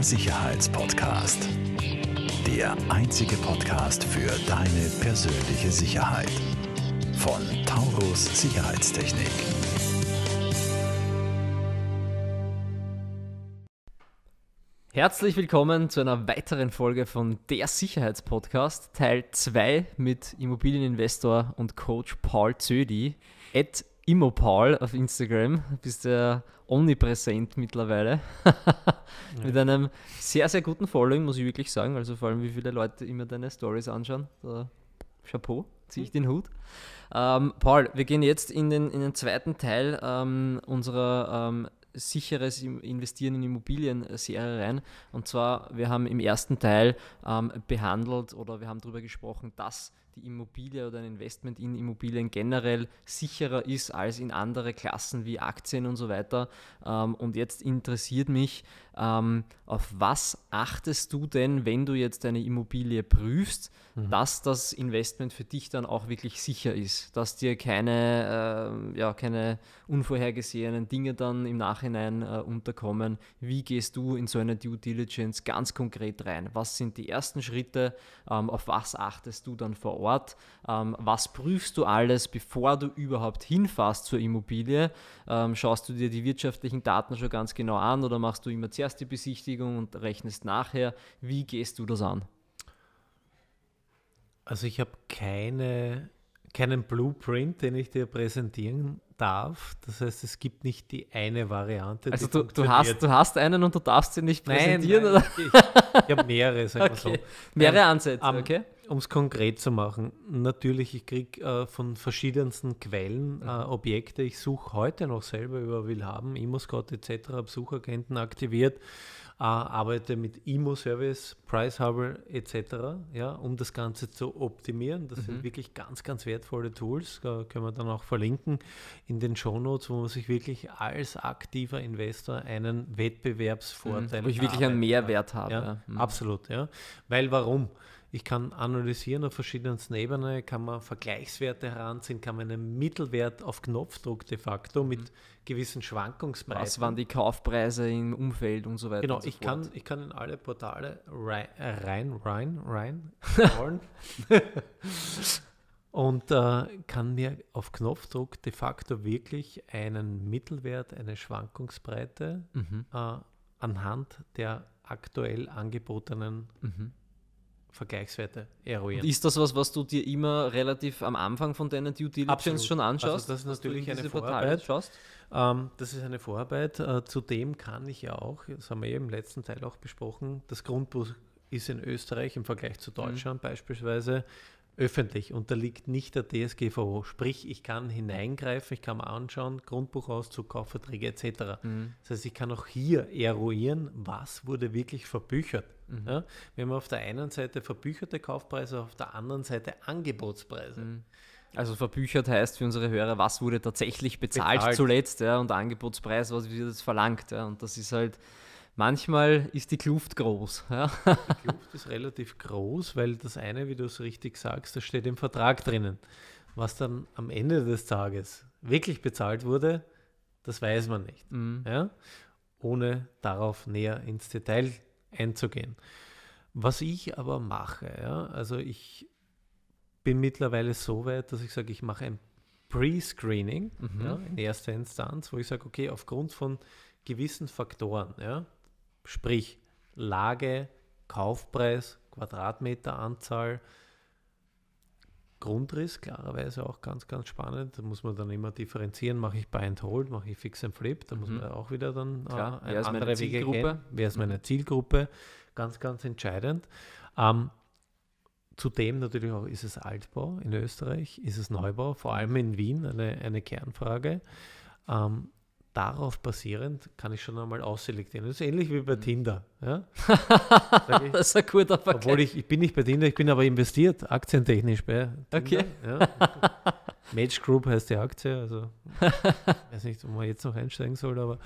Der Sicherheitspodcast. Der einzige Podcast für deine persönliche Sicherheit. Von Taurus Sicherheitstechnik. Herzlich willkommen zu einer weiteren Folge von Der Sicherheitspodcast, Teil 2 mit Immobilieninvestor und Coach Paul Zödi. At Immopaul auf Instagram, bist ja omnipräsent mittlerweile. Mit einem sehr, sehr guten Following, muss ich wirklich sagen. Also vor allem, wie viele Leute immer deine Stories anschauen. Da, Chapeau, ziehe ich den Hut. Ähm, Paul, wir gehen jetzt in den, in den zweiten Teil ähm, unserer ähm, sicheres Investieren in Immobilien-Serie rein. Und zwar, wir haben im ersten Teil ähm, behandelt oder wir haben darüber gesprochen, dass die Immobilie oder ein Investment in Immobilien generell sicherer ist als in andere Klassen wie Aktien und so weiter. Ähm, und jetzt interessiert mich, ähm, auf was achtest du denn, wenn du jetzt eine Immobilie prüfst, mhm. dass das Investment für dich dann auch wirklich sicher ist, dass dir keine, äh, ja, keine unvorhergesehenen Dinge dann im Nachhinein äh, unterkommen. Wie gehst du in so eine Due Diligence ganz konkret rein? Was sind die ersten Schritte? Ähm, auf was achtest du dann vor Ort? Ähm, was prüfst du alles, bevor du überhaupt hinfährst zur Immobilie? Ähm, schaust du dir die wirtschaftlichen Daten schon ganz genau an oder machst du immer zuerst die Besichtigung und rechnest nachher? Wie gehst du das an? Also ich habe keine, keinen Blueprint, den ich dir präsentieren darf. Das heißt, es gibt nicht die eine Variante. Also du, du, hast, du hast einen und du darfst ihn nicht präsentieren? Nein, nein, ich, ich habe mehrere, sagen okay. wir so. Mehrere Ansätze, um, okay. Um es konkret zu machen, natürlich, ich kriege äh, von verschiedensten Quellen mhm. äh, Objekte. Ich suche heute noch selber über Willhaben, ImmoScout etc., Suchagenten aktiviert arbeite mit Imo-Service, Price-Harbor etc., ja, um das Ganze zu optimieren. Das mhm. sind wirklich ganz, ganz wertvolle Tools. Da können wir dann auch verlinken in den Shownotes, wo man sich wirklich als aktiver Investor einen Wettbewerbsvorteil mhm. Wo ich wirklich einen Mehrwert habe. Ja, ja. Mhm. Absolut, ja. Weil warum? Ich kann analysieren auf verschiedensten Ebenen, kann man Vergleichswerte heranziehen, kann man einen Mittelwert auf Knopfdruck de facto mit mhm. gewissen Schwankungsbreiten. Was waren die Kaufpreise im Umfeld und so weiter? Genau, so ich, kann, ich kann in alle Portale rein, rein, rein, rein und äh, kann mir auf Knopfdruck de facto wirklich einen Mittelwert, eine Schwankungsbreite mhm. äh, anhand der aktuell angebotenen mhm. Vergleichswerte eruieren. Und ist das was, was du dir immer relativ am Anfang von deiner Due Diligence Absolut. schon anschaust? Also das ist natürlich eine Vorarbeit. Ähm, das ist eine Vorarbeit. Äh, zudem kann ich ja auch, das haben wir eben im letzten Teil auch besprochen, das Grundbuch ist in Österreich im Vergleich zu Deutschland mhm. beispielsweise öffentlich, unterliegt nicht der DSGVO. Sprich, ich kann hineingreifen, ich kann mir anschauen, Grundbuchauszug, Kaufverträge etc. Mhm. Das heißt, ich kann auch hier eruieren, was wurde wirklich verbüchert. Mhm. Ja, wir haben auf der einen Seite verbücherte Kaufpreise, auf der anderen Seite Angebotspreise. Mhm. Also verbüchert heißt für unsere Hörer, was wurde tatsächlich bezahlt, bezahlt. zuletzt ja, und Angebotspreis, was wird jetzt verlangt. Ja, und das ist halt manchmal ist die Kluft groß. Ja. Die Kluft ist relativ groß, weil das eine, wie du es richtig sagst, das steht im Vertrag drinnen. Was dann am Ende des Tages wirklich bezahlt wurde, das weiß man nicht. Mhm. Ja? Ohne darauf näher ins Detail einzugehen. Was ich aber mache, ja, also ich bin mittlerweile so weit, dass ich sage, ich mache ein Pre-Screening mhm. ja, in erster Instanz, wo ich sage, okay, aufgrund von gewissen Faktoren, ja, Sprich Lage, Kaufpreis, Quadratmeteranzahl, Grundriss, klarerweise auch ganz, ganz spannend. Da muss man dann immer differenzieren, mache ich Buy and Hold, mache ich Fix and Flip, da mhm. muss man auch wieder dann Klar, äh, andere Wege gehen. Wer ist meine mhm. Zielgruppe? Ganz, ganz entscheidend. Ähm, zudem natürlich auch, ist es Altbau in Österreich, ist es Neubau, vor allem in Wien eine, eine Kernfrage. Ähm, darauf basierend kann ich schon einmal ausselektieren. Das ist ähnlich wie bei mhm. Tinder. Ja? Ich, das ist ein guter Vergleich. Obwohl ich, ich bin nicht bei Tinder, ich bin aber investiert, aktientechnisch bei Tinder. Okay. Ja. Match Group heißt die Aktie, also ich weiß nicht, ob man jetzt noch einsteigen soll, aber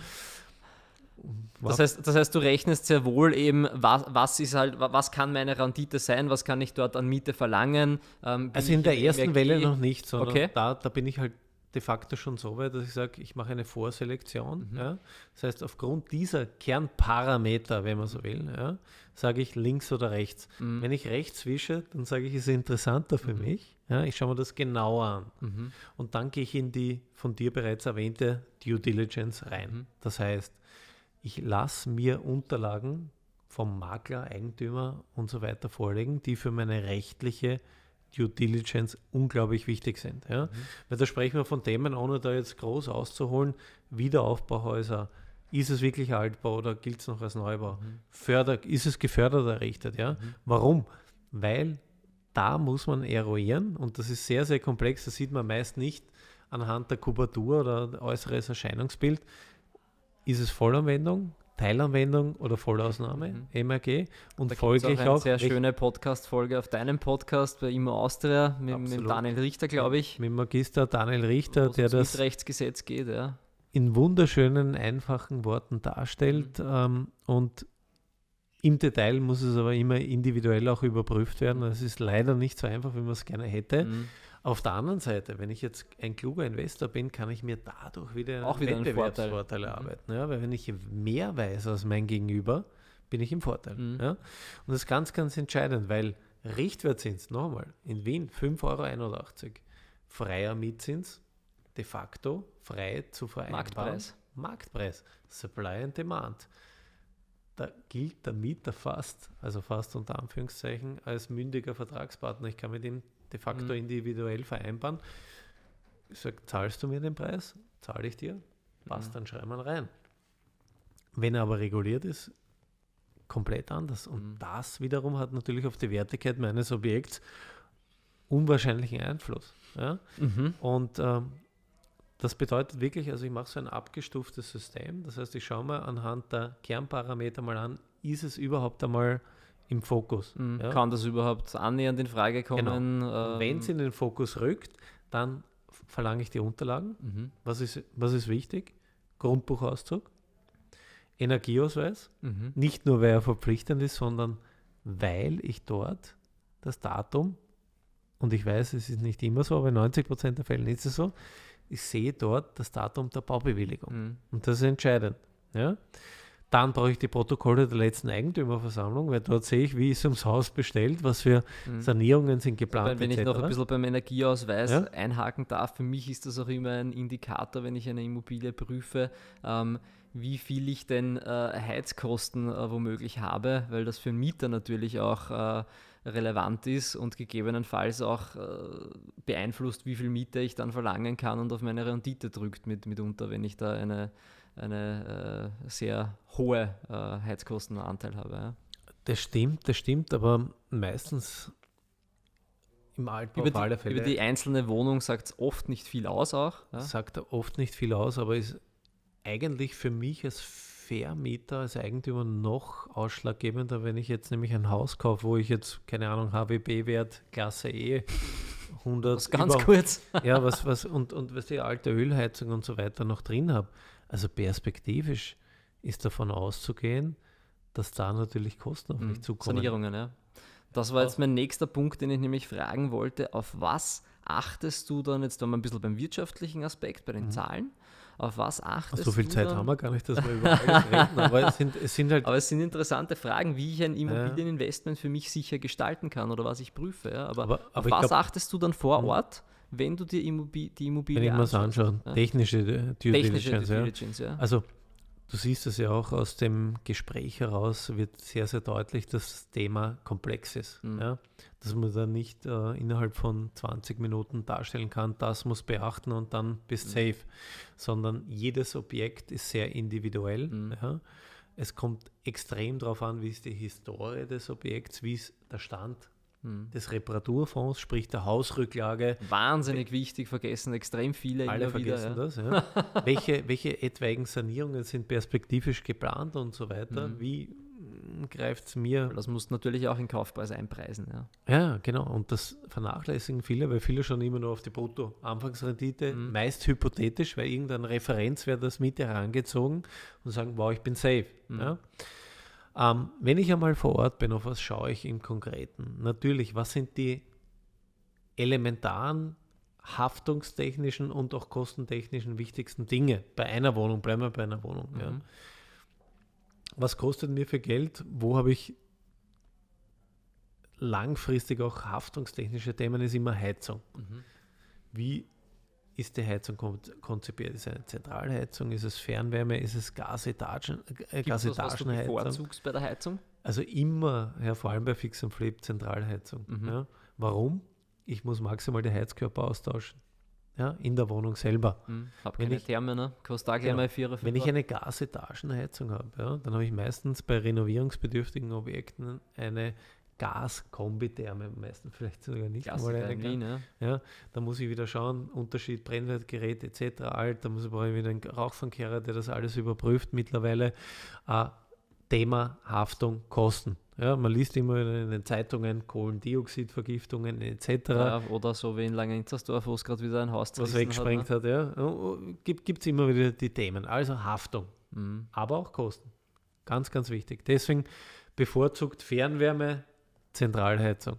das heißt, das heißt, du rechnest sehr wohl eben, was, was, ist halt, was kann meine Rendite sein, was kann ich dort an Miete verlangen? Ähm, also in der ersten Welle noch nicht, sondern okay. da, da bin ich halt de facto schon so weit, dass ich sage, ich mache eine Vorselektion. Mhm. Ja. Das heißt, aufgrund dieser Kernparameter, wenn man so will, ja, sage ich links oder rechts. Mhm. Wenn ich rechts wische, dann sage ich, ist interessanter für mhm. mich. Ja, ich schaue mir das genauer an. Mhm. Und dann gehe ich in die von dir bereits erwähnte Due Diligence rein. Mhm. Das heißt, ich lasse mir Unterlagen vom Makler, Eigentümer und so weiter vorlegen, die für meine rechtliche Due Diligence unglaublich wichtig sind. Ja? Mhm. Weil da sprechen wir von Themen, ohne da jetzt groß auszuholen, Wiederaufbauhäuser, ist es wirklich Altbau oder gilt es noch als Neubau? Mhm. Förder, ist es gefördert errichtet? Ja? Mhm. Warum? Weil da muss man eruieren und das ist sehr, sehr komplex. Das sieht man meist nicht anhand der Kubatur oder äußeres Erscheinungsbild. Ist es Vollanwendung? Teilanwendung oder Vollausnahme, mhm. MRG. Und da folglich auch. Eine auch sehr schöne Podcast-Folge auf deinem Podcast bei Immo Austria mit, mit Daniel Richter, glaube ich. Mit Magister Daniel Richter, der das Rechtsgesetz geht, ja. in wunderschönen, einfachen Worten darstellt. Mhm. Ähm, und im Detail muss es aber immer individuell auch überprüft werden. Es ist leider nicht so einfach, wie man es gerne hätte. Mhm. Auf der anderen Seite, wenn ich jetzt ein kluger Investor bin, kann ich mir dadurch wieder auch wieder Wettbewerbsvorteile mhm. arbeiten. Ja, weil wenn ich mehr weiß als mein Gegenüber, bin ich im Vorteil. Mhm. Ja? Und das ist ganz, ganz entscheidend, weil Richtwertzins, nochmal, in Wien 5,81 Euro, freier Mietzins, de facto frei zu vereinbaren. Marktpreis. Marktpreis, Supply and Demand. Da gilt der Mieter fast, also fast unter Anführungszeichen, als mündiger Vertragspartner. Ich kann mit ihm de facto mhm. individuell vereinbaren. Ich sage, zahlst du mir den Preis? Zahle ich dir? Passt, mhm. dann schreiben wir rein. Wenn er aber reguliert ist, komplett anders. Und mhm. das wiederum hat natürlich auf die Wertigkeit meines Objekts unwahrscheinlichen Einfluss. Ja? Mhm. Und ähm, das bedeutet wirklich, also ich mache so ein abgestuftes System. Das heißt, ich schaue mir anhand der Kernparameter mal an, ist es überhaupt einmal im Fokus. Mhm. Ja? Kann das überhaupt annähernd in Frage kommen? Genau. Ähm, Wenn es in den Fokus rückt, dann verlange ich die Unterlagen. Mhm. Was, ist, was ist wichtig? Grundbuchauszug, Energieausweis, mhm. nicht nur weil er verpflichtend ist, sondern weil ich dort das Datum, und ich weiß, es ist nicht immer so, aber in 90 Prozent der Fälle ist es so, ich sehe dort das Datum der Baubewilligung. Mhm. Und das ist entscheidend. Ja? Dann brauche ich die Protokolle der letzten Eigentümerversammlung, weil dort sehe ich, wie ist ums Haus bestellt, was für mhm. Sanierungen sind geplant. Wenn, wenn ich noch ein bisschen beim Energieausweis ja? einhaken darf, für mich ist das auch immer ein Indikator, wenn ich eine Immobilie prüfe, ähm, wie viel ich denn äh, Heizkosten äh, womöglich habe, weil das für einen Mieter natürlich auch äh, relevant ist und gegebenenfalls auch äh, beeinflusst, wie viel Miete ich dann verlangen kann und auf meine Rendite drückt mit, mitunter, wenn ich da eine eine äh, sehr hohe äh, Heizkostenanteil habe. Ja. Das stimmt, das stimmt, aber meistens im Altbau über die, alle Fälle. Über die einzelne Wohnung sagt es oft nicht viel aus auch. Ja? Sagt oft nicht viel aus, aber ist eigentlich für mich als Vermieter, als Eigentümer noch ausschlaggebender, wenn ich jetzt nämlich ein Haus kaufe, wo ich jetzt, keine Ahnung, HWB-Wert, Klasse E, 100. Was ganz über, kurz. ja, was, was, und, und was die alte Ölheizung und so weiter noch drin habe. Also perspektivisch ist davon auszugehen, dass da natürlich Kosten auf mich mhm. zukommen. Sanierungen, ja. Das war jetzt mein nächster Punkt, den ich nämlich fragen wollte. Auf was achtest du dann jetzt da mal ein bisschen beim wirtschaftlichen Aspekt, bei den mhm. Zahlen? Auf was achtest du? So viel Zeit dann? haben wir gar nicht, dass wir über alles reden, aber es, sind, es sind halt. Aber es sind interessante Fragen, wie ich ein Immobilieninvestment für mich sicher gestalten kann oder was ich prüfe. Ja. Aber, aber, aber auf was glaub, achtest du dann vor mhm. Ort? Wenn du dir Immobil die Immobilie Wenn ich mir das anschaue, ja. technische Due Technische Diligence, Due Diligence ja. Also du siehst es ja auch aus dem Gespräch heraus, wird sehr, sehr deutlich, dass das Thema komplex ist. Mhm. Ja? Dass man da nicht äh, innerhalb von 20 Minuten darstellen kann, das muss beachten und dann bist mhm. safe. Sondern jedes Objekt ist sehr individuell. Mhm. Ja? Es kommt extrem darauf an, wie ist die Historie des Objekts, wie ist der Stand hm. des Reparaturfonds, sprich der Hausrücklage. Wahnsinnig wichtig, vergessen extrem viele. Alle vergessen wieder, das, ja. welche, welche etwaigen Sanierungen sind perspektivisch geplant und so weiter? Mhm. Wie hm, greift es mir? Das muss natürlich auch in Kaufpreis einpreisen. Ja. ja, genau. Und das vernachlässigen viele, weil viele schon immer nur auf die Brutto-Anfangsrendite, mhm. meist hypothetisch, weil irgendein Referenzwert das Miete herangezogen und sagen, wow, ich bin safe. Mhm. Ja. Ähm, wenn ich einmal vor Ort bin, auf was schaue ich im Konkreten? Natürlich, was sind die elementaren haftungstechnischen und auch kostentechnischen wichtigsten Dinge. Bei einer Wohnung, bleiben wir bei einer Wohnung. Mhm. Ja. Was kostet mir für Geld? Wo habe ich langfristig auch haftungstechnische Themen? Ist immer Heizung. Mhm. Wie ist die Heizung konzipiert? Ist es eine Zentralheizung? Ist es Fernwärme? Ist es Gasetagen, äh, Gasetagenheizung? Was du bei der Heizung? Also immer, ja, vor allem bei Fix und Flip, Zentralheizung. Mhm. Ja. Warum? Ich muss maximal die Heizkörper austauschen. Ja, in der Wohnung selber. Mhm. Hab wenn keine ich, Therme, ne? Kostet auch genau, 4 Wenn ich eine Gasetagenheizung habe, ja, dann habe ich meistens bei renovierungsbedürftigen Objekten eine Gaskombitherme, meistens vielleicht sogar nicht mal eine Wien, ja. ja. Da muss ich wieder schauen, Unterschied Brennwertgerät etc. alt, da muss ich wieder einen Rauchfangkehrer, der das alles überprüft mittlerweile. Äh, Thema Haftung, Kosten. Ja, man liest immer in den Zeitungen Kohlendioxidvergiftungen etc. Ja, oder so wie in Langenzersdorf, wo es gerade wieder ein Haus Was weggesprengt hat. Ne? hat ja. Gibt es immer wieder die Themen. Also Haftung, mhm. aber auch Kosten. Ganz, ganz wichtig. Deswegen bevorzugt Fernwärme, Zentralheizung.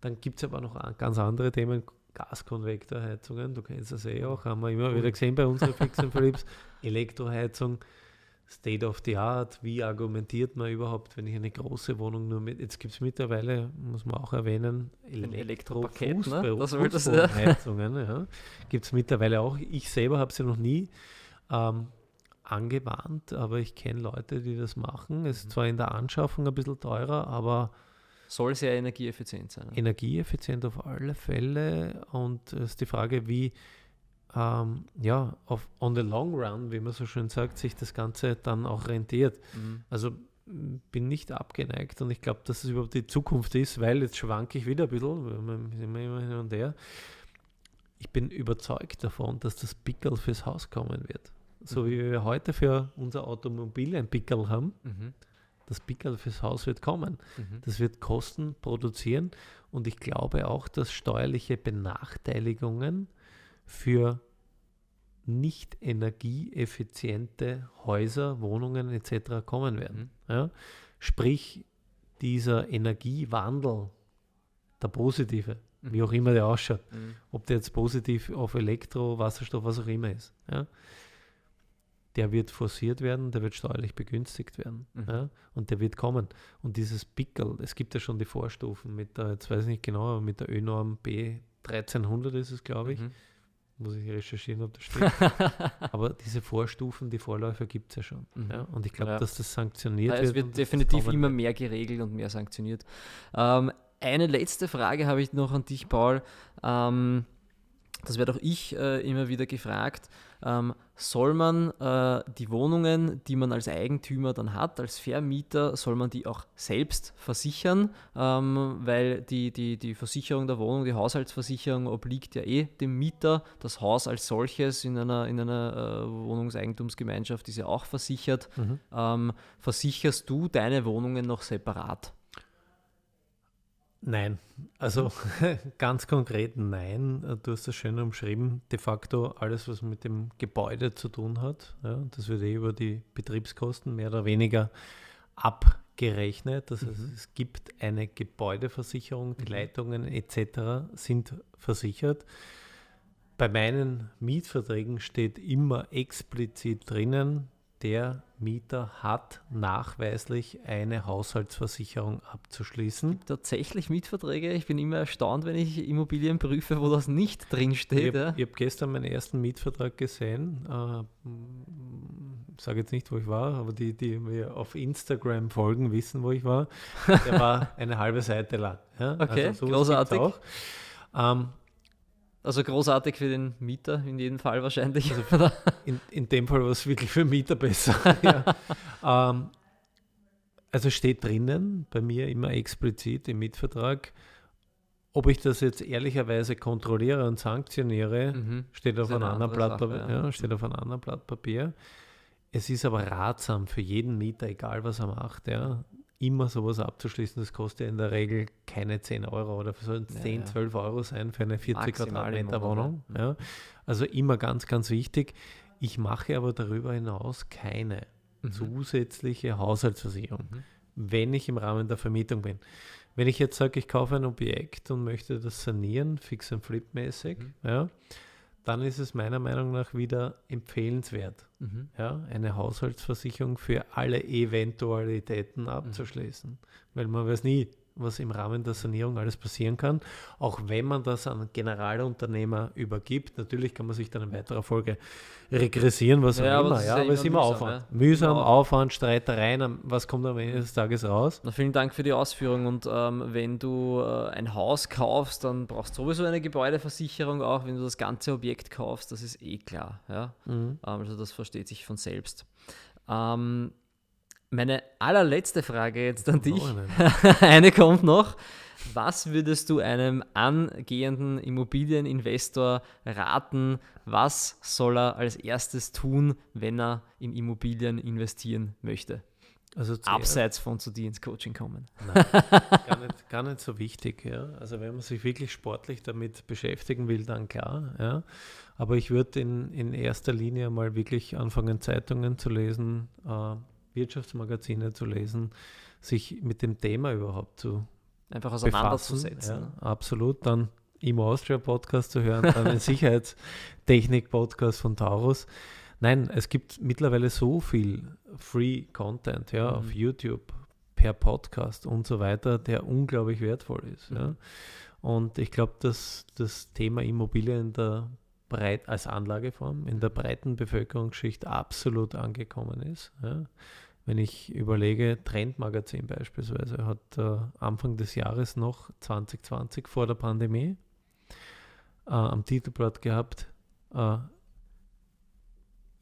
Dann gibt es aber noch ganz andere Themen, Gaskonvektorheizungen, du kennst das eh auch, haben wir immer wieder gesehen bei unseren Fix Philips, Elektroheizung, State of the Art, wie argumentiert man überhaupt, wenn ich eine große Wohnung nur mit, jetzt gibt es mittlerweile, muss man auch erwähnen, Elektropaket, ne? das das, ja. Heizungen, ja. gibt es mittlerweile auch. Ich selber habe sie noch nie ähm, angewandt, aber ich kenne Leute, die das machen. Es ist mhm. zwar in der Anschaffung ein bisschen teurer, aber soll sehr energieeffizient sein. Energieeffizient auf alle Fälle und es ist die Frage, wie ähm, ja, auf on the long run, wie man so schön sagt, sich das Ganze dann auch rentiert. Mhm. Also bin nicht abgeneigt und ich glaube, dass es überhaupt die Zukunft ist, weil jetzt schwanke ich wieder ein bisschen, immer hin und her. Ich bin überzeugt davon, dass das Pickel fürs Haus kommen wird. So mhm. wie wir heute für unser Automobil ein Pickel haben, mhm. Das Pickel fürs Haus wird kommen. Mhm. Das wird Kosten produzieren und ich glaube auch, dass steuerliche Benachteiligungen für nicht energieeffiziente Häuser, Wohnungen etc. kommen werden. Mhm. Ja? Sprich, dieser Energiewandel, der positive, mhm. wie auch immer der ausschaut, mhm. ob der jetzt positiv auf Elektro, Wasserstoff, was auch immer ist, ja? Der wird forciert werden, der wird steuerlich begünstigt werden mhm. ja? und der wird kommen. Und dieses Pickel, es gibt ja schon die Vorstufen mit der, jetzt weiß ich nicht genau, aber mit der Ö-Norm B1300 ist es, glaube ich, mhm. Muss ich recherchieren, ob das stimmt. Aber diese Vorstufen, die Vorläufer gibt es ja schon. Mhm. Ja? Und ich glaube, ja. dass das sanktioniert wird. Es wird definitiv immer mehr geregelt und mehr sanktioniert. Ähm, eine letzte Frage habe ich noch an dich, Paul. Ähm, das werde auch ich äh, immer wieder gefragt, ähm, soll man äh, die Wohnungen, die man als Eigentümer dann hat, als Vermieter, soll man die auch selbst versichern, ähm, weil die, die, die Versicherung der Wohnung, die Haushaltsversicherung obliegt ja eh dem Mieter. Das Haus als solches in einer, in einer äh, Wohnungseigentumsgemeinschaft ist ja auch versichert. Mhm. Ähm, versicherst du deine Wohnungen noch separat? Nein, also ganz konkret nein. Du hast das schön umschrieben. De facto alles, was mit dem Gebäude zu tun hat, ja, das wird eh über die Betriebskosten mehr oder weniger abgerechnet. Das heißt, mhm. es gibt eine Gebäudeversicherung, die mhm. Leitungen etc. sind versichert. Bei meinen Mietverträgen steht immer explizit drinnen, der Mieter hat nachweislich eine Haushaltsversicherung abzuschließen. Tatsächlich Mietverträge. Ich bin immer erstaunt, wenn ich Immobilien prüfe, wo das nicht drinsteht. Ich habe ja. hab gestern meinen ersten Mietvertrag gesehen. Äh, ich sage jetzt nicht, wo ich war, aber die, die mir auf Instagram folgen, wissen, wo ich war. Der war eine halbe Seite lang. Ja? Okay, also großartig. Ähm, also großartig für den Mieter in jedem Fall wahrscheinlich. Also in, in dem Fall war es wirklich für Mieter besser. ja. ähm, also steht drinnen, bei mir immer explizit im Mietvertrag, ob ich das jetzt ehrlicherweise kontrolliere und sanktioniere, mhm. steht, auf einem anderen Blatt, Sache, ja. Ja, steht auf einem anderen Blatt Papier. Es ist aber ratsam für jeden Mieter, egal was er macht, ja, immer sowas abzuschließen, das kostet ja in der Regel keine 10 Euro oder sollen es ja, 10, ja. 12 Euro sein für eine 40 Maximal Quadratmeter Wohnung. Ja. Also immer ganz, ganz wichtig. Ich mache aber darüber hinaus keine mhm. zusätzliche Haushaltsversicherung, mhm. wenn ich im Rahmen der Vermietung bin. wenn ich jetzt sage, ich kaufe ein Objekt und möchte das sanieren, fix und flip-mäßig, mhm. ja, dann ist es meiner Meinung nach wieder empfehlenswert, mhm. ja, eine Haushaltsversicherung für alle Eventualitäten abzuschließen. Mhm. Weil man weiß nie, was im Rahmen der Sanierung alles passieren kann, auch wenn man das an Generalunternehmer übergibt. Natürlich kann man sich dann in weiterer Folge regressieren, was ja, auch immer. Ja, aber es ist immer mühsam, Aufwand. Ja. Mühsam, genau. Aufwand, Streitereien. Was kommt am Ende des Tages raus? Na, vielen Dank für die Ausführung. Und ähm, wenn du äh, ein Haus kaufst, dann brauchst du sowieso eine Gebäudeversicherung auch, wenn du das ganze Objekt kaufst. Das ist eh klar. Ja? Mhm. Also das versteht sich von selbst. Ähm, meine allerletzte Frage jetzt an dich. Eine kommt noch. Was würdest du einem angehenden Immobilieninvestor raten? Was soll er als erstes tun, wenn er in Immobilien investieren möchte? Also Abseits von zu dir ins Coaching kommen. Nein, gar, nicht, gar nicht so wichtig. Ja. Also wenn man sich wirklich sportlich damit beschäftigen will, dann klar. Ja. Aber ich würde in, in erster Linie mal wirklich anfangen, Zeitungen zu lesen, äh, Wirtschaftsmagazine zu lesen, sich mit dem Thema überhaupt zu einfach auseinanderzusetzen. Ja, absolut. Dann im Austria Podcast zu hören, dann den Sicherheitstechnik Podcast von Taurus. Nein, es gibt mittlerweile so viel Free Content ja, mhm. auf YouTube, per Podcast und so weiter, der unglaublich wertvoll ist. Mhm. Ja. Und ich glaube, dass das Thema Immobilien in der breit als Anlageform in der breiten Bevölkerungsschicht absolut angekommen ist. Ja. Wenn ich überlege, Trendmagazin beispielsweise hat äh, Anfang des Jahres noch 2020 vor der Pandemie äh, am Titelblatt gehabt, äh,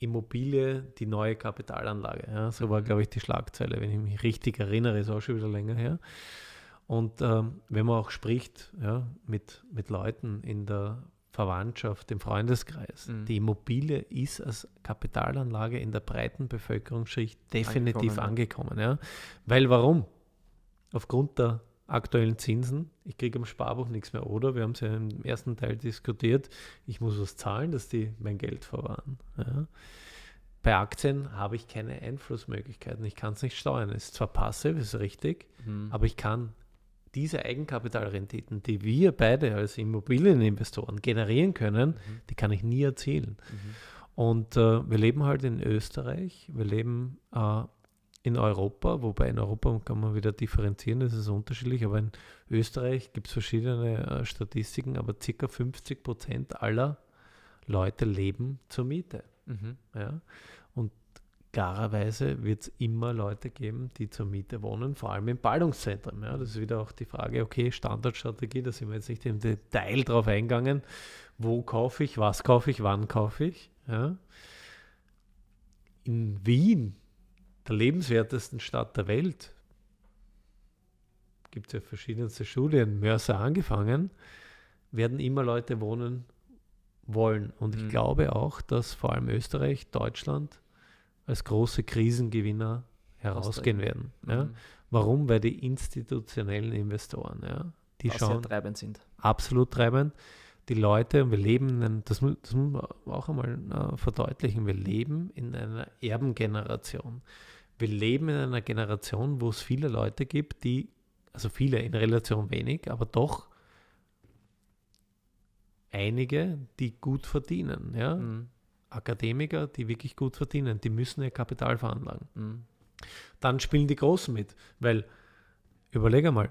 Immobilie, die neue Kapitalanlage. Ja. So war, glaube ich, die Schlagzeile, wenn ich mich richtig erinnere, ist auch schon wieder länger her. Und ähm, wenn man auch spricht ja, mit, mit Leuten in der Verwandtschaft, im Freundeskreis. Mhm. Die Immobilie ist als Kapitalanlage in der breiten Bevölkerungsschicht definitiv angekommen. angekommen ja. Weil warum? Aufgrund der aktuellen Zinsen, ich kriege am Sparbuch nichts mehr, oder? Wir haben es ja im ersten Teil diskutiert, ich muss was zahlen, dass die mein Geld verwahren. Ja. Bei Aktien habe ich keine Einflussmöglichkeiten, ich kann es nicht steuern. Es ist zwar passiv, ist richtig, mhm. aber ich kann diese Eigenkapitalrenditen, die wir beide als Immobilieninvestoren generieren können, mhm. die kann ich nie erzielen. Mhm. Und äh, wir leben halt in Österreich, wir leben äh, in Europa, wobei in Europa kann man wieder differenzieren, das ist unterschiedlich, aber in Österreich gibt es verschiedene äh, Statistiken, aber ca. 50 Prozent aller Leute leben zur Miete. Mhm. Ja? Klarerweise wird es immer Leute geben, die zur Miete wohnen, vor allem in Ballungszentren. Ja, das ist wieder auch die Frage, okay, Standardstrategie, da sind wir jetzt nicht im Detail drauf eingegangen. Wo kaufe ich, was kaufe ich, wann kaufe ich? Ja. In Wien, der lebenswertesten Stadt der Welt, gibt es ja verschiedenste Studien, Mörser angefangen, werden immer Leute wohnen wollen. Und ich mhm. glaube auch, dass vor allem Österreich, Deutschland, als große Krisengewinner herausgehen werden. Ja? Mhm. Warum? Weil die institutionellen Investoren, ja, die Was schauen treibend sind. Absolut treibend. Die Leute, und wir leben, in, das, das muss man auch einmal uh, verdeutlichen, wir leben in einer Erbengeneration. Wir leben in einer Generation, wo es viele Leute gibt, die, also viele in Relation wenig, aber doch einige, die gut verdienen. Ja? Mhm. Akademiker, die wirklich gut verdienen, die müssen ihr Kapital veranlagen. Mhm. Dann spielen die Großen mit, weil, überlege mal,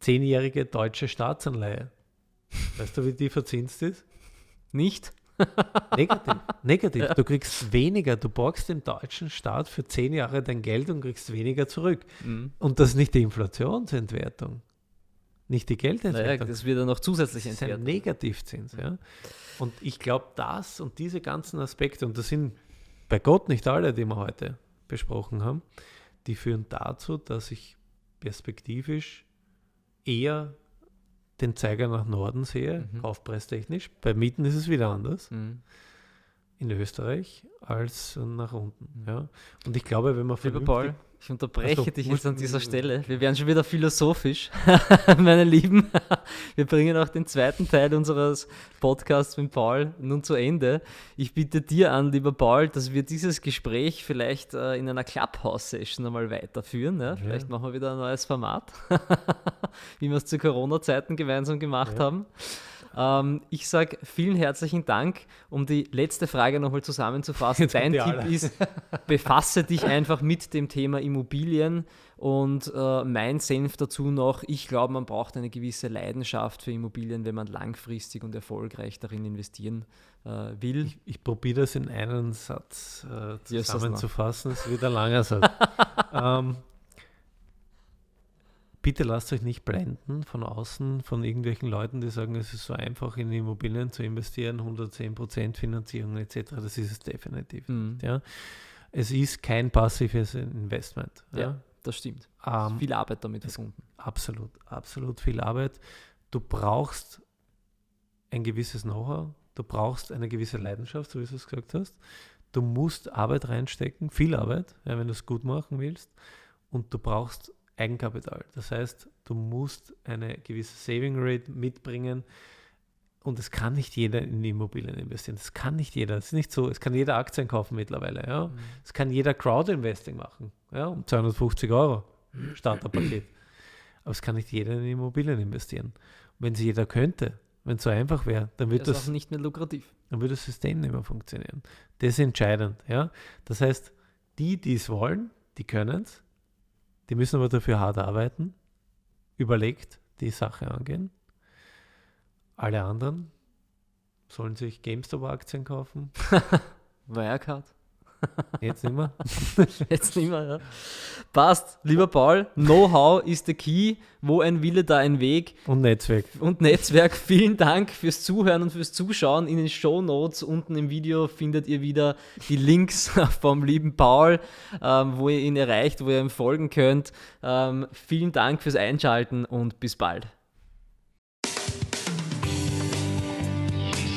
zehnjährige deutsche Staatsanleihe, weißt du, wie die verzinst ist? Nicht? Negativ. Negativ. Ja. Du kriegst weniger. Du borgst dem deutschen Staat für zehn Jahre dein Geld und kriegst weniger zurück. Mhm. Und das ist nicht die Inflationsentwertung nicht die Geldentwertung. Naja, das wird dann noch zusätzlich entwertet. Das ist ein Negativzins. Ja. Und ich glaube, das und diese ganzen Aspekte, und das sind bei Gott nicht alle, die wir heute besprochen haben, die führen dazu, dass ich perspektivisch eher den Zeiger nach Norden sehe, mhm. kaufpreistechnisch. Bei Mieten ist es wieder anders. Mhm. In Österreich als nach unten. Mhm. Ja. Und ich glaube, wenn man Lieber Paul, ich unterbreche also, dich jetzt an dieser Stelle. Wir werden schon wieder philosophisch, meine Lieben. Wir bringen auch den zweiten Teil unseres Podcasts mit Paul nun zu Ende. Ich bitte dir an, lieber Paul, dass wir dieses Gespräch vielleicht äh, in einer Clubhouse-Session einmal weiterführen. Ja? Vielleicht ja. machen wir wieder ein neues Format, wie wir es zu Corona-Zeiten gemeinsam gemacht ja. haben. Ähm, ich sage vielen herzlichen Dank. Um die letzte Frage nochmal zusammenzufassen. Jetzt Dein Tipp alle. ist, befasse dich einfach mit dem Thema Immobilien. Und äh, mein Senf dazu noch, ich glaube, man braucht eine gewisse Leidenschaft für Immobilien, wenn man langfristig und erfolgreich darin investieren äh, will. Ich, ich probiere das in einen Satz äh, zusammenzufassen. Es wird ein langer Satz. ähm, bitte lasst euch nicht blenden von außen, von irgendwelchen Leuten, die sagen, es ist so einfach in Immobilien zu investieren, 110% Finanzierung etc. Das ist es definitiv. Mhm. Ja. Es ist kein passives Investment. Ja, ja das stimmt. Ähm, viel Arbeit damit verbunden. Absolut, absolut viel Arbeit. Du brauchst ein gewisses Know-how, du brauchst eine gewisse Leidenschaft, so wie du es gesagt hast. Du musst Arbeit reinstecken, viel Arbeit, ja, wenn du es gut machen willst. Und du brauchst Eigenkapital. Das heißt, du musst eine gewisse Saving Rate mitbringen und es kann nicht jeder in Immobilien investieren. Das kann nicht jeder. Es ist nicht so, es kann jeder Aktien kaufen mittlerweile. Ja? Mhm. Es kann jeder Crowd-Investing machen, ja? um 250 Euro Starterpaket. Aber es kann nicht jeder in Immobilien investieren. Und wenn es jeder könnte, wenn es so einfach wäre, dann würde das, das nicht mehr lukrativ. Dann würde das System nicht mehr funktionieren. Das ist entscheidend. Ja? Das heißt, die, die es wollen, die können es. Die müssen aber dafür hart arbeiten, überlegt die Sache angehen. Alle anderen sollen sich GameStop-Aktien kaufen. Wirecard. Jetzt nicht mehr. Jetzt nicht mehr, ja. Passt. Lieber Paul, Know-how ist der Key. Wo ein Wille, da ein Weg. Und Netzwerk. Und Netzwerk. Vielen Dank fürs Zuhören und fürs Zuschauen. In den Show Notes unten im Video findet ihr wieder die Links vom lieben Paul, ähm, wo ihr ihn erreicht, wo ihr ihm folgen könnt. Ähm, vielen Dank fürs Einschalten und bis bald.